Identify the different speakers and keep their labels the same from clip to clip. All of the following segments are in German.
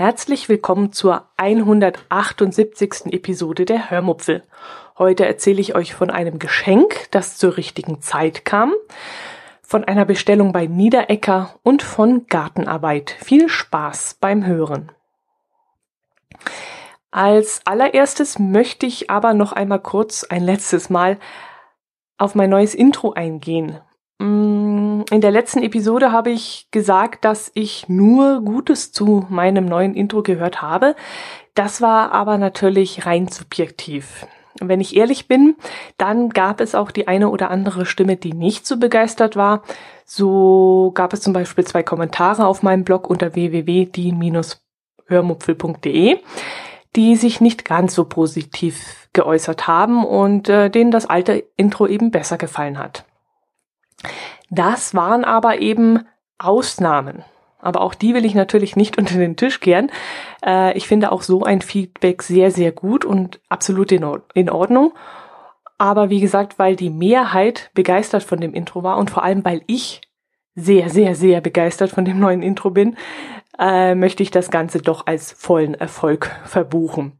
Speaker 1: Herzlich willkommen zur 178. Episode der Hörmupfel. Heute erzähle ich euch von einem Geschenk, das zur richtigen Zeit kam, von einer Bestellung bei Niederecker und von Gartenarbeit. Viel Spaß beim Hören. Als allererstes möchte ich aber noch einmal kurz ein letztes Mal auf mein neues Intro eingehen. In der letzten Episode habe ich gesagt, dass ich nur Gutes zu meinem neuen Intro gehört habe. Das war aber natürlich rein subjektiv. Wenn ich ehrlich bin, dann gab es auch die eine oder andere Stimme, die nicht so begeistert war. So gab es zum Beispiel zwei Kommentare auf meinem Blog unter www.die-hörmupfel.de, die sich nicht ganz so positiv geäußert haben und äh, denen das alte Intro eben besser gefallen hat. Das waren aber eben Ausnahmen. Aber auch die will ich natürlich nicht unter den Tisch kehren. Äh, ich finde auch so ein Feedback sehr, sehr gut und absolut in, Ordnung. Aber wie gesagt, weil die Mehrheit begeistert von dem Intro war und vor allem weil ich sehr, sehr, sehr begeistert von dem neuen Intro bin, äh, möchte ich das Ganze doch als vollen Erfolg verbuchen.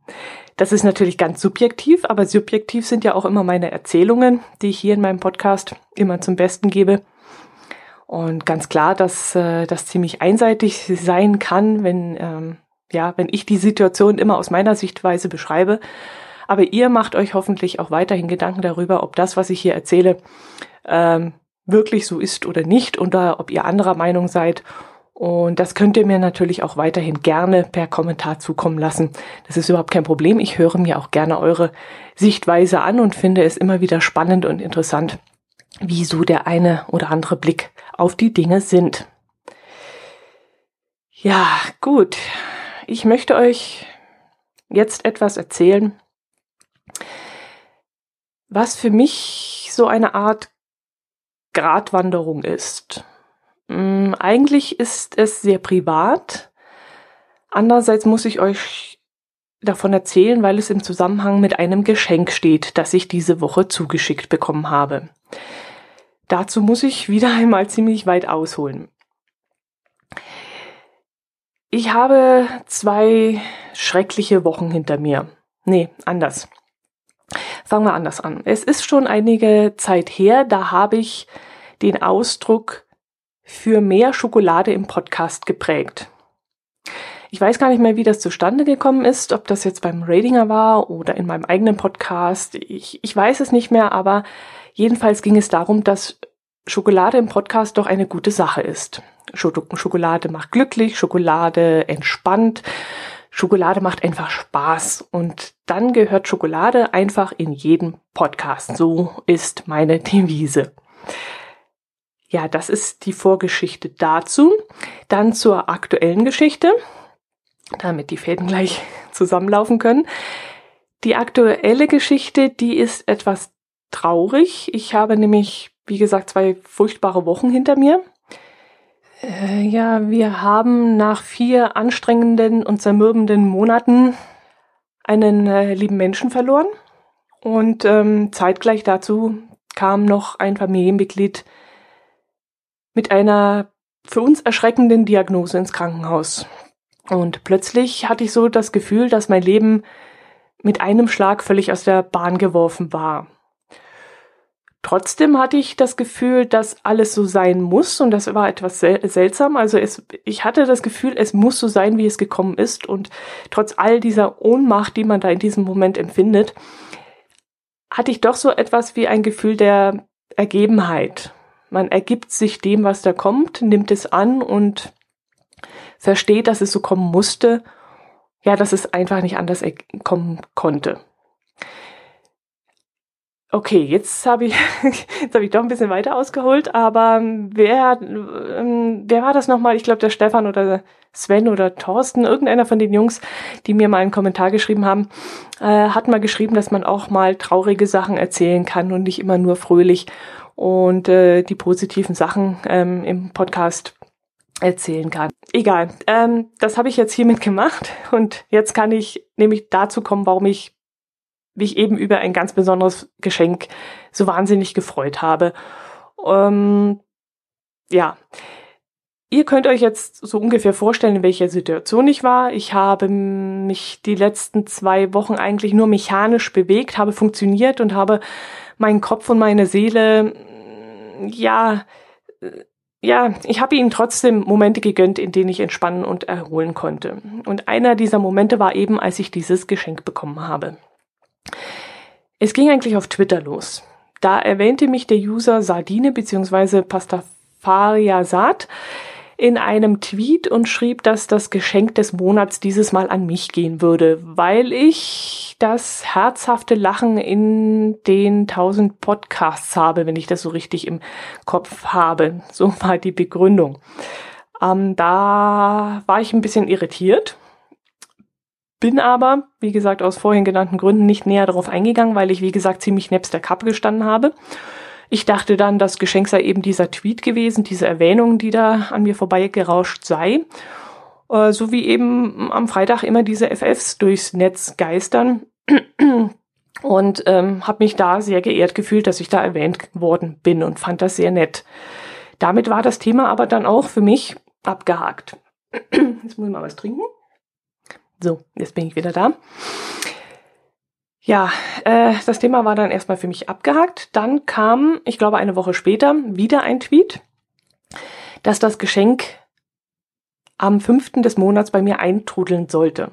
Speaker 1: Das ist natürlich ganz subjektiv, aber subjektiv sind ja auch immer meine Erzählungen, die ich hier in meinem Podcast immer zum Besten gebe. Und ganz klar, dass äh, das ziemlich einseitig sein kann, wenn, ähm, ja, wenn ich die Situation immer aus meiner Sichtweise beschreibe. Aber ihr macht euch hoffentlich auch weiterhin Gedanken darüber, ob das, was ich hier erzähle, ähm, wirklich so ist oder nicht oder ob ihr anderer Meinung seid. Und das könnt ihr mir natürlich auch weiterhin gerne per Kommentar zukommen lassen. Das ist überhaupt kein Problem. Ich höre mir auch gerne eure Sichtweise an und finde es immer wieder spannend und interessant, wie so der eine oder andere Blick auf die Dinge sind. Ja, gut. Ich möchte euch jetzt etwas erzählen, was für mich so eine Art Gratwanderung ist. Hm, eigentlich ist es sehr privat. Andererseits muss ich euch davon erzählen, weil es im Zusammenhang mit einem Geschenk steht, das ich diese Woche zugeschickt bekommen habe. Dazu muss ich wieder einmal ziemlich weit ausholen. Ich habe zwei schreckliche Wochen hinter mir. Nee, anders. Fangen wir anders an. Es ist schon einige Zeit her, da habe ich den Ausdruck für mehr Schokolade im Podcast geprägt. Ich weiß gar nicht mehr, wie das zustande gekommen ist, ob das jetzt beim Ratinger war oder in meinem eigenen Podcast. Ich, ich weiß es nicht mehr, aber Jedenfalls ging es darum, dass Schokolade im Podcast doch eine gute Sache ist. Schokolade macht glücklich, Schokolade entspannt, Schokolade macht einfach Spaß und dann gehört Schokolade einfach in jeden Podcast. So ist meine Devise. Ja, das ist die Vorgeschichte dazu. Dann zur aktuellen Geschichte, damit die Fäden gleich zusammenlaufen können. Die aktuelle Geschichte, die ist etwas traurig. Ich habe nämlich, wie gesagt, zwei furchtbare Wochen hinter mir. Äh, ja, wir haben nach vier anstrengenden und zermürbenden Monaten einen äh, lieben Menschen verloren. Und ähm, zeitgleich dazu kam noch ein Familienmitglied mit einer für uns erschreckenden Diagnose ins Krankenhaus. Und plötzlich hatte ich so das Gefühl, dass mein Leben mit einem Schlag völlig aus der Bahn geworfen war. Trotzdem hatte ich das Gefühl, dass alles so sein muss und das war etwas sel seltsam. Also es, ich hatte das Gefühl, es muss so sein, wie es gekommen ist und trotz all dieser Ohnmacht, die man da in diesem Moment empfindet, hatte ich doch so etwas wie ein Gefühl der Ergebenheit. Man ergibt sich dem, was da kommt, nimmt es an und versteht, dass es so kommen musste. Ja, dass es einfach nicht anders kommen konnte. Okay, jetzt habe ich, jetzt ich doch ein bisschen weiter ausgeholt, aber ähm, wer, ähm, wer war das nochmal? Ich glaube, der Stefan oder Sven oder Thorsten, irgendeiner von den Jungs, die mir mal einen Kommentar geschrieben haben, äh, hat mal geschrieben, dass man auch mal traurige Sachen erzählen kann und nicht immer nur fröhlich. Und äh, die positiven Sachen ähm, im Podcast erzählen kann. Egal, ähm, das habe ich jetzt hiermit gemacht und jetzt kann ich nämlich dazu kommen, warum ich mich eben über ein ganz besonderes Geschenk so wahnsinnig gefreut habe. Ähm, ja, Ihr könnt euch jetzt so ungefähr vorstellen, in welcher Situation ich war. Ich habe mich die letzten zwei Wochen eigentlich nur mechanisch bewegt, habe funktioniert und habe meinen Kopf und meine Seele, ja, ja, ich habe ihnen trotzdem Momente gegönnt, in denen ich entspannen und erholen konnte. Und einer dieser Momente war eben, als ich dieses Geschenk bekommen habe. Es ging eigentlich auf Twitter los. Da erwähnte mich der User Sardine bzw. Pastafaria Saat in einem Tweet und schrieb, dass das Geschenk des Monats dieses Mal an mich gehen würde, weil ich das herzhafte Lachen in den tausend Podcasts habe, wenn ich das so richtig im Kopf habe. So war die Begründung. Ähm, da war ich ein bisschen irritiert, bin aber, wie gesagt, aus vorhin genannten Gründen nicht näher darauf eingegangen, weil ich, wie gesagt, ziemlich nebst der Kappe gestanden habe ich dachte dann, das Geschenk sei eben dieser Tweet gewesen, diese Erwähnung, die da an mir vorbeigerauscht sei. Äh, so wie eben am Freitag immer diese FFs durchs Netz geistern. Und ähm, habe mich da sehr geehrt gefühlt, dass ich da erwähnt worden bin und fand das sehr nett. Damit war das Thema aber dann auch für mich abgehakt. Jetzt muss ich mal was trinken. So, jetzt bin ich wieder da. Ja, äh, das Thema war dann erstmal für mich abgehakt. Dann kam, ich glaube, eine Woche später wieder ein Tweet, dass das Geschenk am fünften des Monats bei mir eintrudeln sollte.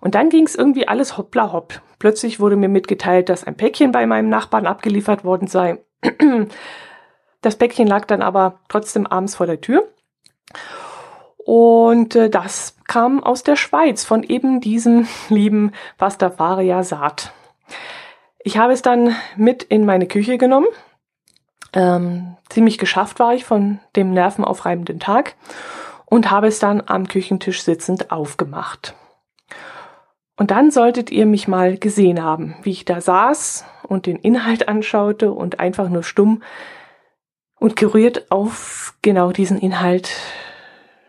Speaker 1: Und dann ging es irgendwie alles hoppla hopp. Plötzlich wurde mir mitgeteilt, dass ein Päckchen bei meinem Nachbarn abgeliefert worden sei. Das Päckchen lag dann aber trotzdem abends vor der Tür. Und äh, das kam aus der Schweiz von eben diesem lieben Pastafaria Saat. Ich habe es dann mit in meine Küche genommen. Ähm, ziemlich geschafft war ich von dem nervenaufreibenden Tag und habe es dann am Küchentisch sitzend aufgemacht. Und dann solltet ihr mich mal gesehen haben, wie ich da saß und den Inhalt anschaute und einfach nur stumm und gerührt auf genau diesen Inhalt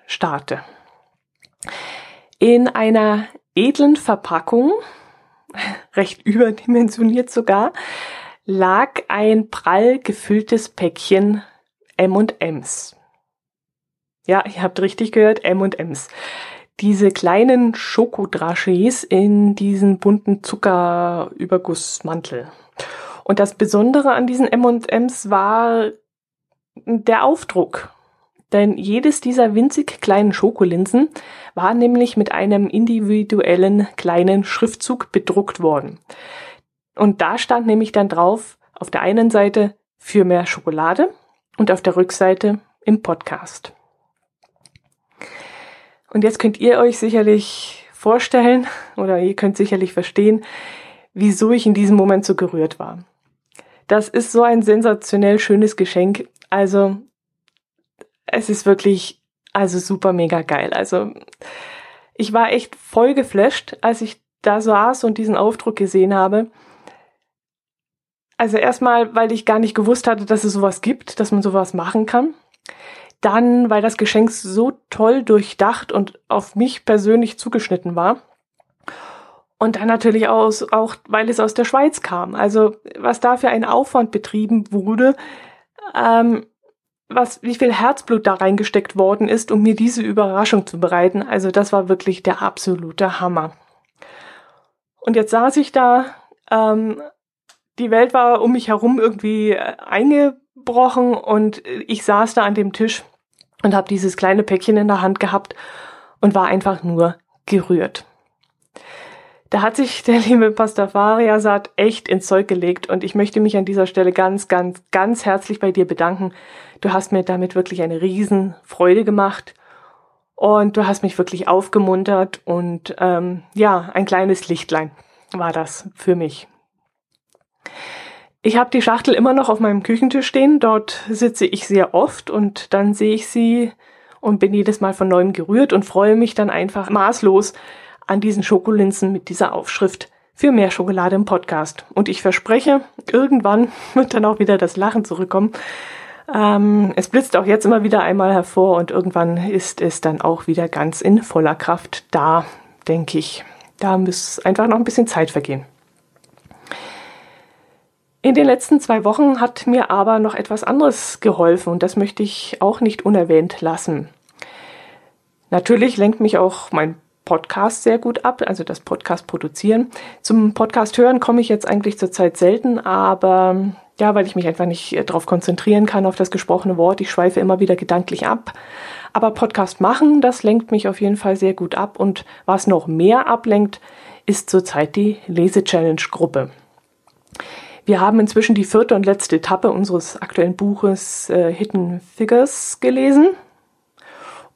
Speaker 1: starte. In einer edlen Verpackung, recht überdimensioniert sogar, lag ein prall gefülltes Päckchen M&Ms. Ja, ihr habt richtig gehört, M&Ms. Diese kleinen Schokodraschis in diesen bunten Zuckerübergussmantel. Und das Besondere an diesen M&Ms war der Aufdruck. Denn jedes dieser winzig kleinen Schokolinsen war nämlich mit einem individuellen kleinen Schriftzug bedruckt worden. Und da stand nämlich dann drauf, auf der einen Seite für mehr Schokolade und auf der Rückseite im Podcast. Und jetzt könnt ihr euch sicherlich vorstellen oder ihr könnt sicherlich verstehen, wieso ich in diesem Moment so gerührt war. Das ist so ein sensationell schönes Geschenk. Also es ist wirklich, also super mega geil. Also ich war echt voll geflasht, als ich da saß und diesen Aufdruck gesehen habe. Also erstmal, weil ich gar nicht gewusst hatte, dass es sowas gibt, dass man sowas machen kann. Dann, weil das Geschenk so toll durchdacht und auf mich persönlich zugeschnitten war. Und dann natürlich aus, auch, weil es aus der Schweiz kam. Also was da für ein Aufwand betrieben wurde, ähm, was, wie viel Herzblut da reingesteckt worden ist, um mir diese Überraschung zu bereiten. Also das war wirklich der absolute Hammer. Und jetzt saß ich da, ähm, die Welt war um mich herum irgendwie äh, eingebrochen und ich saß da an dem Tisch und habe dieses kleine Päckchen in der Hand gehabt und war einfach nur gerührt. Da hat sich der liebe Pastafaria Saat echt ins Zeug gelegt und ich möchte mich an dieser Stelle ganz, ganz, ganz herzlich bei dir bedanken. Du hast mir damit wirklich eine riesen Freude gemacht und du hast mich wirklich aufgemuntert und ähm, ja, ein kleines Lichtlein war das für mich. Ich habe die Schachtel immer noch auf meinem Küchentisch stehen. Dort sitze ich sehr oft und dann sehe ich sie und bin jedes Mal von neuem gerührt und freue mich dann einfach maßlos, an diesen Schokolinsen mit dieser Aufschrift für mehr Schokolade im Podcast. Und ich verspreche, irgendwann wird dann auch wieder das Lachen zurückkommen. Ähm, es blitzt auch jetzt immer wieder einmal hervor und irgendwann ist es dann auch wieder ganz in voller Kraft da, denke ich. Da muss einfach noch ein bisschen Zeit vergehen. In den letzten zwei Wochen hat mir aber noch etwas anderes geholfen und das möchte ich auch nicht unerwähnt lassen. Natürlich lenkt mich auch mein Podcast sehr gut ab, also das Podcast produzieren. Zum Podcast hören komme ich jetzt eigentlich zurzeit selten, aber ja, weil ich mich einfach nicht äh, darauf konzentrieren kann, auf das gesprochene Wort. Ich schweife immer wieder gedanklich ab. Aber Podcast machen, das lenkt mich auf jeden Fall sehr gut ab. Und was noch mehr ablenkt, ist zurzeit die Lese-Challenge-Gruppe. Wir haben inzwischen die vierte und letzte Etappe unseres aktuellen Buches äh, Hidden Figures gelesen.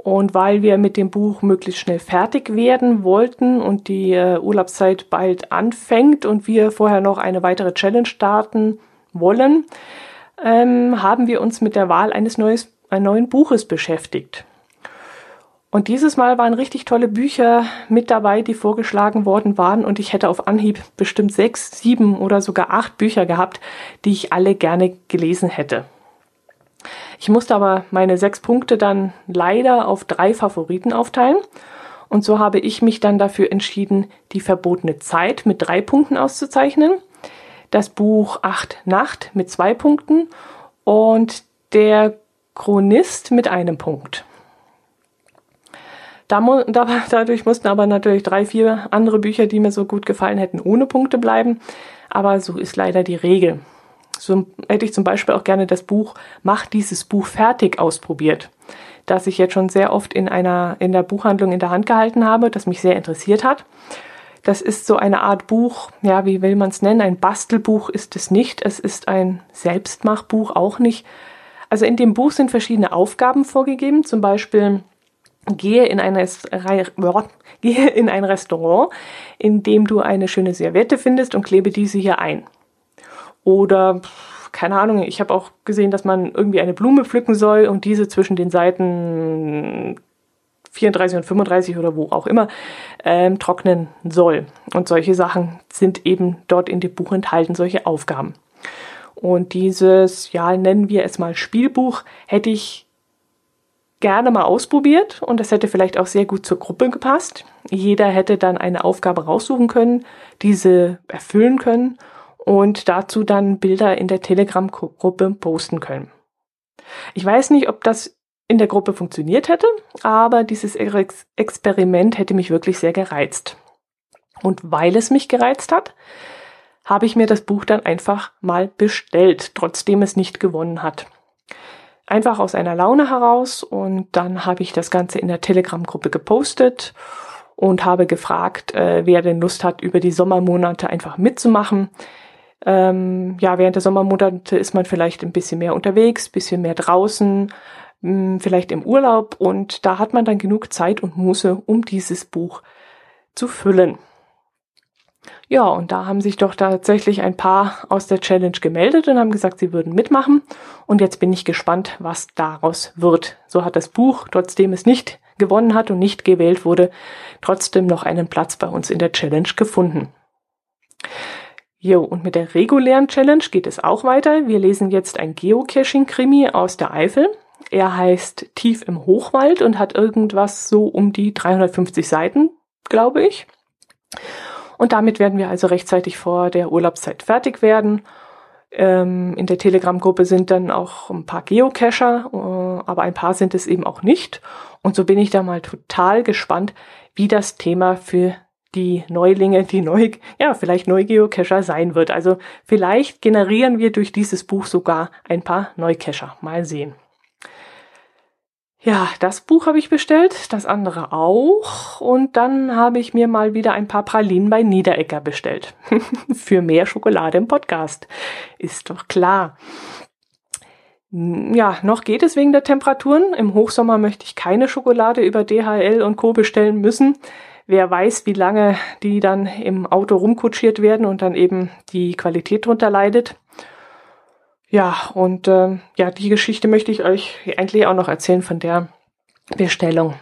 Speaker 1: Und weil wir mit dem Buch möglichst schnell fertig werden wollten und die äh, Urlaubszeit bald anfängt und wir vorher noch eine weitere Challenge starten wollen, ähm, haben wir uns mit der Wahl eines neues, ein neuen Buches beschäftigt. Und dieses Mal waren richtig tolle Bücher mit dabei, die vorgeschlagen worden waren. Und ich hätte auf Anhieb bestimmt sechs, sieben oder sogar acht Bücher gehabt, die ich alle gerne gelesen hätte. Ich musste aber meine sechs Punkte dann leider auf drei Favoriten aufteilen. Und so habe ich mich dann dafür entschieden, die verbotene Zeit mit drei Punkten auszuzeichnen, das Buch Acht Nacht mit zwei Punkten und der Chronist mit einem Punkt. dadurch mussten aber natürlich drei, vier andere Bücher, die mir so gut gefallen hätten, ohne Punkte bleiben. Aber so ist leider die Regel. So hätte ich zum Beispiel auch gerne das Buch Mach dieses Buch fertig ausprobiert, das ich jetzt schon sehr oft in einer, in der Buchhandlung in der Hand gehalten habe, das mich sehr interessiert hat. Das ist so eine Art Buch, ja, wie will man es nennen? Ein Bastelbuch ist es nicht. Es ist ein Selbstmachbuch auch nicht. Also in dem Buch sind verschiedene Aufgaben vorgegeben, zum Beispiel gehe in ein, gehe in ein Restaurant, in dem du eine schöne Serviette findest und klebe diese hier ein. Oder keine Ahnung, ich habe auch gesehen, dass man irgendwie eine Blume pflücken soll und diese zwischen den Seiten 34 und 35 oder wo auch immer ähm, trocknen soll. Und solche Sachen sind eben dort in dem Buch enthalten, solche Aufgaben. Und dieses, ja, nennen wir es mal Spielbuch, hätte ich gerne mal ausprobiert und das hätte vielleicht auch sehr gut zur Gruppe gepasst. Jeder hätte dann eine Aufgabe raussuchen können, diese erfüllen können und dazu dann Bilder in der Telegram-Gruppe posten können. Ich weiß nicht, ob das in der Gruppe funktioniert hätte, aber dieses Ex Experiment hätte mich wirklich sehr gereizt. Und weil es mich gereizt hat, habe ich mir das Buch dann einfach mal bestellt, trotzdem es nicht gewonnen hat. Einfach aus einer Laune heraus und dann habe ich das Ganze in der Telegram-Gruppe gepostet und habe gefragt, äh, wer denn Lust hat, über die Sommermonate einfach mitzumachen. Ähm, ja, während der Sommermonate ist man vielleicht ein bisschen mehr unterwegs, bisschen mehr draußen, mh, hm, vielleicht im Urlaub und da hat man dann genug Zeit und Muße, um dieses Buch zu füllen. Ja, und da haben sich doch tatsächlich ein paar aus der Challenge gemeldet und haben gesagt, sie würden mitmachen. Und jetzt bin ich gespannt, was daraus wird. So hat das Buch, trotzdem es nicht gewonnen hat und nicht gewählt wurde, trotzdem noch einen Platz bei uns in der Challenge gefunden. Jo, und mit der regulären Challenge geht es auch weiter. Wir lesen jetzt ein Geocaching-Krimi aus der Eifel. Er heißt Tief im Hochwald und hat irgendwas so um die 350 Seiten, glaube ich. Und damit werden wir also rechtzeitig vor der Urlaubszeit fertig werden. Ähm, in der Telegram-Gruppe sind dann auch ein paar Geocacher, äh, aber ein paar sind es eben auch nicht. Und so bin ich da mal total gespannt, wie das Thema für die Neulinge, die neu, ja, vielleicht Neugeocacher sein wird. Also vielleicht generieren wir durch dieses Buch sogar ein paar Neucacher. Mal sehen. Ja, das Buch habe ich bestellt, das andere auch. Und dann habe ich mir mal wieder ein paar Pralinen bei Niederecker bestellt. Für mehr Schokolade im Podcast. Ist doch klar. Ja, noch geht es wegen der Temperaturen. Im Hochsommer möchte ich keine Schokolade über DHL und Co. bestellen müssen wer weiß, wie lange die dann im Auto rumkutschiert werden und dann eben die Qualität drunter leidet. Ja, und äh, ja, die Geschichte möchte ich euch eigentlich auch noch erzählen von der Bestellung.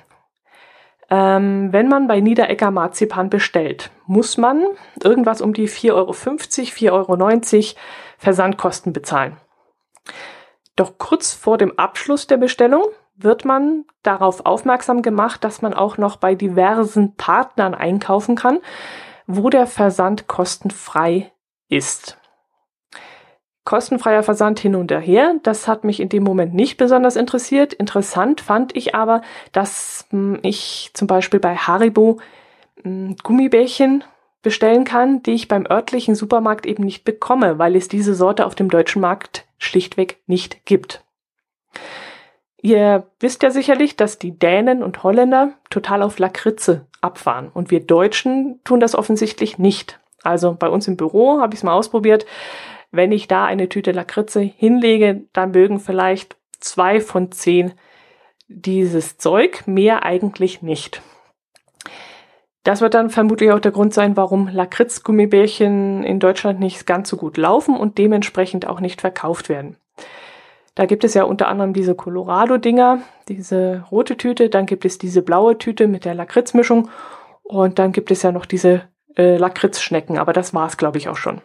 Speaker 1: Ähm, wenn man bei Niederecker Marzipan bestellt, muss man irgendwas um die 4,50 Euro, 4,90 Euro Versandkosten bezahlen. Doch kurz vor dem Abschluss der Bestellung wird man darauf aufmerksam gemacht, dass man auch noch bei diversen Partnern einkaufen kann, wo der Versand kostenfrei ist. Kostenfreier Versand hin und her, das hat mich in dem Moment nicht besonders interessiert. Interessant fand ich aber, dass hm, ich zum Beispiel bei Haribo hm, Gummibärchen bestellen kann, die ich beim örtlichen Supermarkt eben nicht bekomme, weil es diese Sorte auf dem deutschen Markt schlichtweg nicht gibt. Ihr wisst ja sicherlich, dass die Dänen und Holländer total auf Lakritze abfahren und wir Deutschen tun das offensichtlich nicht. Also bei uns im Büro habe ich es mal ausprobiert. Wenn ich da eine Tüte Lakritze hinlege, dann mögen vielleicht zwei von zehn dieses Zeug, mehr eigentlich nicht. Das wird dann vermutlich auch der Grund sein, warum Lakritz-Gummibärchen in Deutschland nicht ganz so gut laufen und dementsprechend auch nicht verkauft werden. Da gibt es ja unter anderem diese Colorado-Dinger, diese rote Tüte, dann gibt es diese blaue Tüte mit der Lakritzmischung und dann gibt es ja noch diese äh, Lakritzschnecken, aber das war's, glaube ich, auch schon.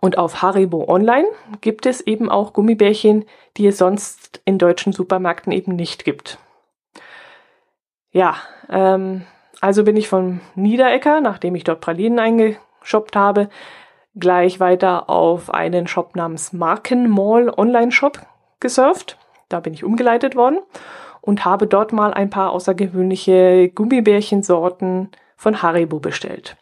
Speaker 1: Und auf Haribo Online gibt es eben auch Gummibärchen, die es sonst in deutschen Supermärkten eben nicht gibt. Ja, ähm, also bin ich von Niederecker, nachdem ich dort Pralinen eingeshoppt habe, gleich weiter auf einen Shop namens Markenmall Online Shop gesurft. Da bin ich umgeleitet worden und habe dort mal ein paar außergewöhnliche Gummibärchensorten von Haribo bestellt.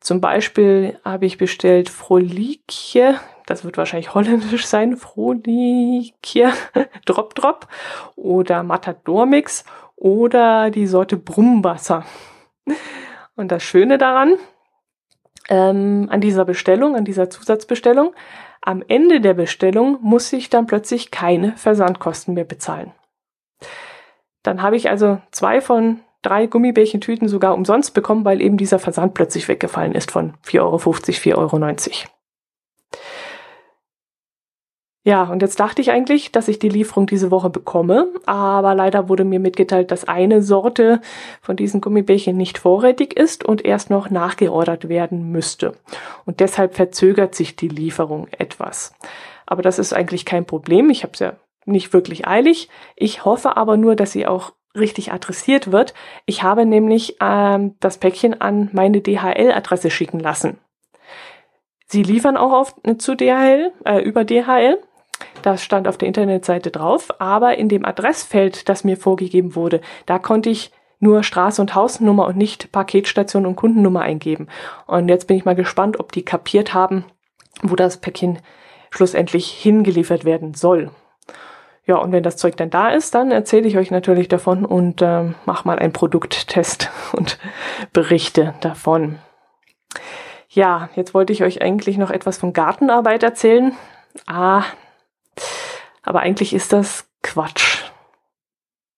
Speaker 1: Zum Beispiel habe ich bestellt Frolikje, das wird wahrscheinlich holländisch sein, Frolikje Drop Drop oder Matador Mix oder die Sorte Brummwasser. Und das Schöne daran, ähm, an dieser Bestellung, an dieser Zusatzbestellung. Am Ende der Bestellung muss ich dann plötzlich keine Versandkosten mehr bezahlen. Dann habe ich also zwei von drei Gummibärchentüten sogar umsonst bekommen, weil eben dieser Versand plötzlich weggefallen ist von 4,50 Euro, 4,90 Euro. Ja, und jetzt dachte ich eigentlich, dass ich die Lieferung diese Woche bekomme, aber leider wurde mir mitgeteilt, dass eine Sorte von diesen Gummibärchen nicht vorrätig ist und erst noch nachgeordert werden müsste. Und deshalb verzögert sich die Lieferung etwas. Aber das ist eigentlich kein Problem. Ich habe es ja nicht wirklich eilig. Ich hoffe aber nur, dass sie auch richtig adressiert wird. Ich habe nämlich ähm, das Päckchen an meine DHL-Adresse schicken lassen. Sie liefern auch auf, zu DHL, äh, über DHL. Das stand auf der Internetseite drauf, aber in dem Adressfeld, das mir vorgegeben wurde, da konnte ich nur Straße und Hausnummer und nicht Paketstation und Kundennummer eingeben. Und jetzt bin ich mal gespannt, ob die kapiert haben, wo das Päckchen schlussendlich hingeliefert werden soll. Ja, und wenn das Zeug dann da ist, dann erzähle ich euch natürlich davon und äh, mache mal einen Produkttest und berichte davon. Ja, jetzt wollte ich euch eigentlich noch etwas von Gartenarbeit erzählen. Ah, aber eigentlich ist das Quatsch.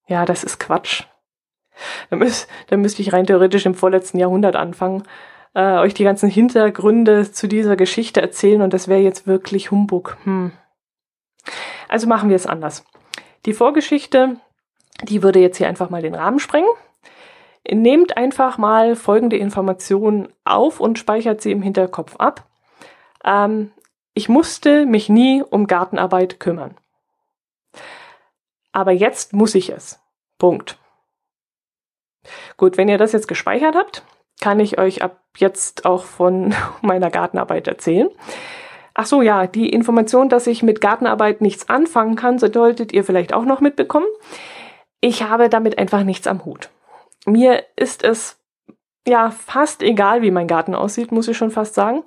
Speaker 1: Ja, das ist Quatsch. Da, müsst, da müsste ich rein theoretisch im vorletzten Jahrhundert anfangen, äh, euch die ganzen Hintergründe zu dieser Geschichte erzählen und das wäre jetzt wirklich Humbug. Hm. Also machen wir es anders. Die Vorgeschichte, die würde jetzt hier einfach mal den Rahmen sprengen. Nehmt einfach mal folgende Informationen auf und speichert sie im Hinterkopf ab. Ähm, ich musste mich nie um Gartenarbeit kümmern aber jetzt muss ich es. Punkt. Gut, wenn ihr das jetzt gespeichert habt, kann ich euch ab jetzt auch von meiner Gartenarbeit erzählen. Ach so, ja, die Information, dass ich mit Gartenarbeit nichts anfangen kann, solltet ihr vielleicht auch noch mitbekommen. Ich habe damit einfach nichts am Hut. Mir ist es ja fast egal, wie mein Garten aussieht, muss ich schon fast sagen.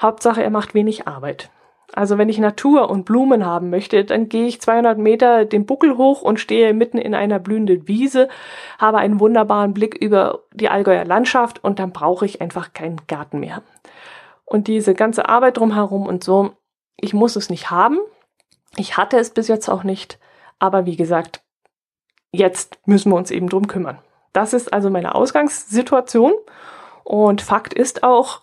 Speaker 1: Hauptsache, er macht wenig Arbeit. Also wenn ich Natur und Blumen haben möchte, dann gehe ich 200 Meter den Buckel hoch und stehe mitten in einer blühenden Wiese, habe einen wunderbaren Blick über die Allgäuer Landschaft und dann brauche ich einfach keinen Garten mehr. Und diese ganze Arbeit drumherum und so, ich muss es nicht haben. Ich hatte es bis jetzt auch nicht. Aber wie gesagt, jetzt müssen wir uns eben drum kümmern. Das ist also meine Ausgangssituation. Und Fakt ist auch,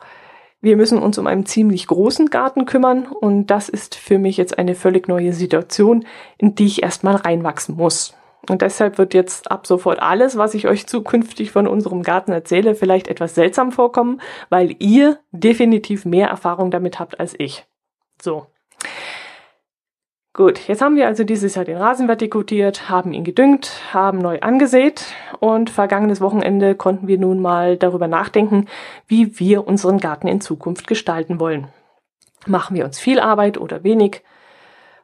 Speaker 1: wir müssen uns um einen ziemlich großen Garten kümmern und das ist für mich jetzt eine völlig neue Situation, in die ich erstmal reinwachsen muss. Und deshalb wird jetzt ab sofort alles, was ich euch zukünftig von unserem Garten erzähle, vielleicht etwas seltsam vorkommen, weil ihr definitiv mehr Erfahrung damit habt als ich. So. Gut, jetzt haben wir also dieses Jahr den Rasen vertikutiert, haben ihn gedüngt, haben neu angesät und vergangenes Wochenende konnten wir nun mal darüber nachdenken, wie wir unseren Garten in Zukunft gestalten wollen. Machen wir uns viel Arbeit oder wenig?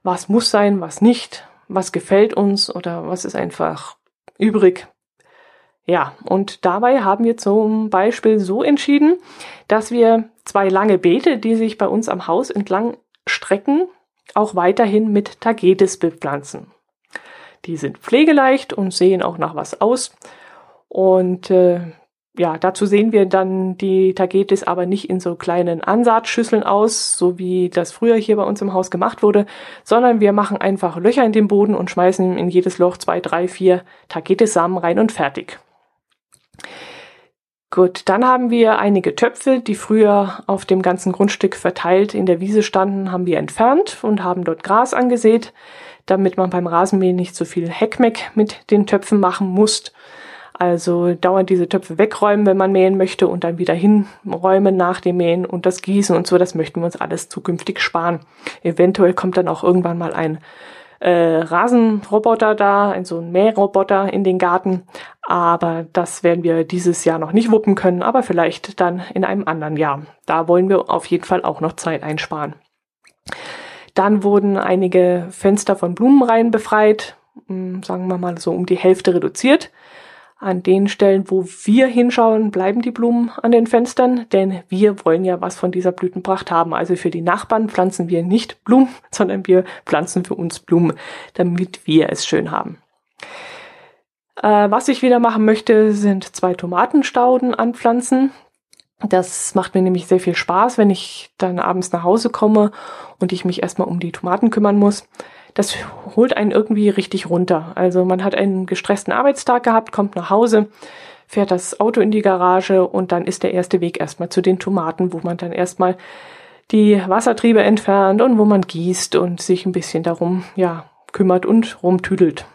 Speaker 1: Was muss sein, was nicht? Was gefällt uns oder was ist einfach übrig? Ja, und dabei haben wir zum Beispiel so entschieden, dass wir zwei lange Beete, die sich bei uns am Haus entlang strecken, auch weiterhin mit Tagetes bepflanzen. Die sind pflegeleicht und sehen auch nach was aus. Und äh, ja, dazu sehen wir dann die Tagetes aber nicht in so kleinen Ansaatschüsseln aus, so wie das früher hier bei uns im Haus gemacht wurde, sondern wir machen einfach Löcher in den Boden und schmeißen in jedes Loch zwei, drei, vier Tagetes-Samen rein und fertig. Gut, dann haben wir einige Töpfe, die früher auf dem ganzen Grundstück verteilt in der Wiese standen, haben wir entfernt und haben dort Gras angesät, damit man beim Rasenmähen nicht so viel Heckmeck mit den Töpfen machen muss. Also dauernd diese Töpfe wegräumen, wenn man mähen möchte und dann wieder hinräumen nach dem Mähen und das Gießen und so, das möchten wir uns alles zukünftig sparen. Eventuell kommt dann auch irgendwann mal ein äh, Rasenroboter da, ein so ein Mähroboter in den Garten. Aber das werden wir dieses Jahr noch nicht wuppen können, aber vielleicht dann in einem anderen Jahr. Da wollen wir auf jeden Fall auch noch Zeit einsparen. Dann wurden einige Fenster von Blumenreihen befreit, hm, sagen wir mal so um die Hälfte reduziert. An den Stellen, wo wir hinschauen, bleiben die Blumen an den Fenstern, denn wir wollen ja was von dieser Blütenpracht haben. Also für die Nachbarn pflanzen wir nicht Blumen, sondern wir pflanzen für uns Blumen, damit wir es schön haben. Äh, was ich wieder machen möchte, sind zwei Tomatenstauden anpflanzen. Das macht mir nämlich sehr viel Spaß, wenn ich dann abends nach Hause komme und ich mich erstmal um die Tomaten kümmern muss das holt einen irgendwie richtig runter. Also man hat einen gestressten Arbeitstag gehabt, kommt nach Hause, fährt das Auto in die Garage und dann ist der erste Weg erstmal zu den Tomaten, wo man dann erstmal die Wassertriebe entfernt und wo man gießt und sich ein bisschen darum, ja, kümmert und rumtüdelt.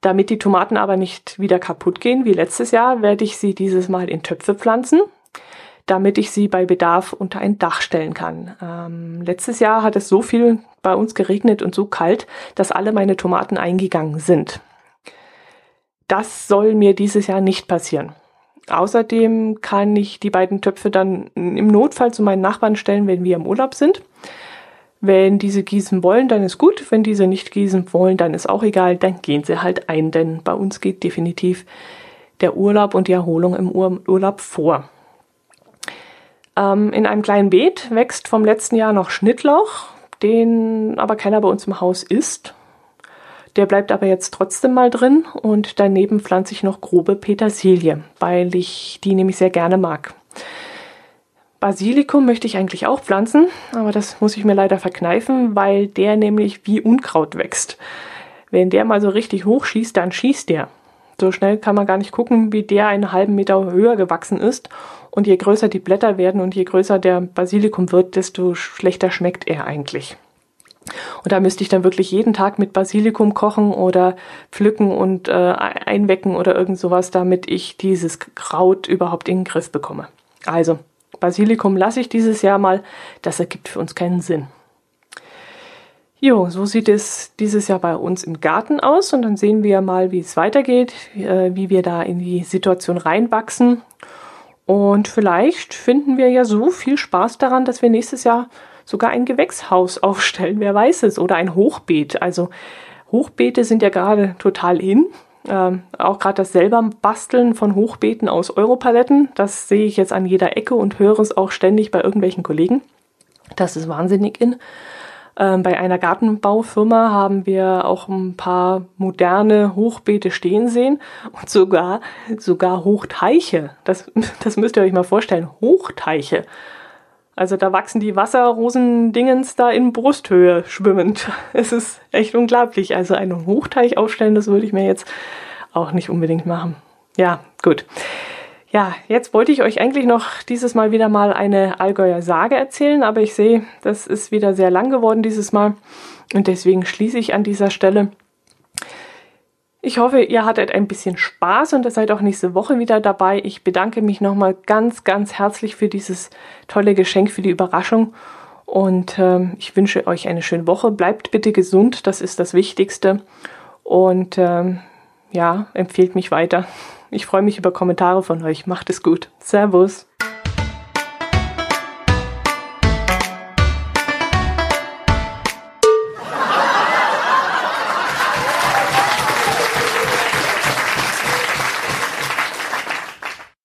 Speaker 1: Damit die Tomaten aber nicht wieder kaputt gehen wie letztes Jahr, werde ich sie dieses Mal in Töpfe pflanzen damit ich sie bei Bedarf unter ein Dach stellen kann. Ähm, letztes Jahr hat es so viel bei uns geregnet und so kalt, dass alle meine Tomaten eingegangen sind. Das soll mir dieses Jahr nicht passieren. Außerdem kann ich die beiden Töpfe dann im Notfall zu meinen Nachbarn stellen, wenn wir im Urlaub sind. Wenn diese gießen wollen, dann ist gut. Wenn diese nicht gießen wollen, dann ist auch egal. Dann gehen sie halt ein, denn bei uns geht definitiv der Urlaub und die Erholung im Urlaub vor. Ähm, in einem kleinen Beet wächst vom letzten Jahr noch Schnittlauch, den aber keiner bei uns im Haus isst. Der bleibt aber jetzt trotzdem mal drin und daneben pflanze ich noch grobe Petersilie, weil ich die nämlich sehr gerne mag. Basilikum möchte ich eigentlich auch pflanzen, aber das muss ich mir leider verkneifen, weil der nämlich wie Unkraut wächst. Wenn der mal so richtig hoch schießt, dann schießt der. So schnell kann man gar nicht gucken, wie der einen halben Meter höher gewachsen ist und je größer die Blätter werden und je größer der Basilikum wird, desto schlechter schmeckt er eigentlich. Und da müsste ich dann wirklich jeden Tag mit Basilikum kochen oder pflücken und äh, einwecken oder irgend sowas, damit ich dieses Kraut überhaupt in den Griff bekomme. Also, Basilikum lasse ich dieses Jahr mal. Das ergibt für uns keinen Sinn. Jo, so sieht es dieses Jahr bei uns im Garten aus und dann sehen wir mal, wie es weitergeht, äh, wie wir da in die Situation reinwachsen und vielleicht finden wir ja so viel Spaß daran, dass wir nächstes Jahr sogar ein Gewächshaus aufstellen, wer weiß es, oder ein Hochbeet. Also Hochbeete sind ja gerade total in. Ähm, auch gerade das selber Basteln von Hochbeeten aus Europaletten, das sehe ich jetzt an jeder Ecke und höre es auch ständig bei irgendwelchen Kollegen. Das ist wahnsinnig in. Ähm, bei einer Gartenbaufirma haben wir auch ein paar moderne Hochbeete stehen sehen und sogar, sogar Hochteiche. Das, das müsst ihr euch mal vorstellen. Hochteiche. Also da wachsen die Wasserrosendingens da in Brusthöhe schwimmend. Es ist echt unglaublich. Also einen Hochteich aufstellen, das würde ich mir jetzt auch nicht unbedingt machen. Ja, gut. Ja, jetzt wollte ich euch eigentlich noch dieses Mal wieder mal eine Allgäuer Sage erzählen, aber ich sehe, das ist wieder sehr lang geworden dieses Mal und deswegen schließe ich an dieser Stelle. Ich hoffe, ihr hattet ein bisschen Spaß und ihr seid auch nächste Woche wieder dabei. Ich bedanke mich nochmal ganz, ganz herzlich für dieses tolle Geschenk, für die Überraschung. Und ähm, ich wünsche euch eine schöne Woche. Bleibt bitte gesund, das ist das Wichtigste. Und ähm, ja, empfehlt mich weiter. Ich freue mich über Kommentare von euch. Macht es gut. Servus.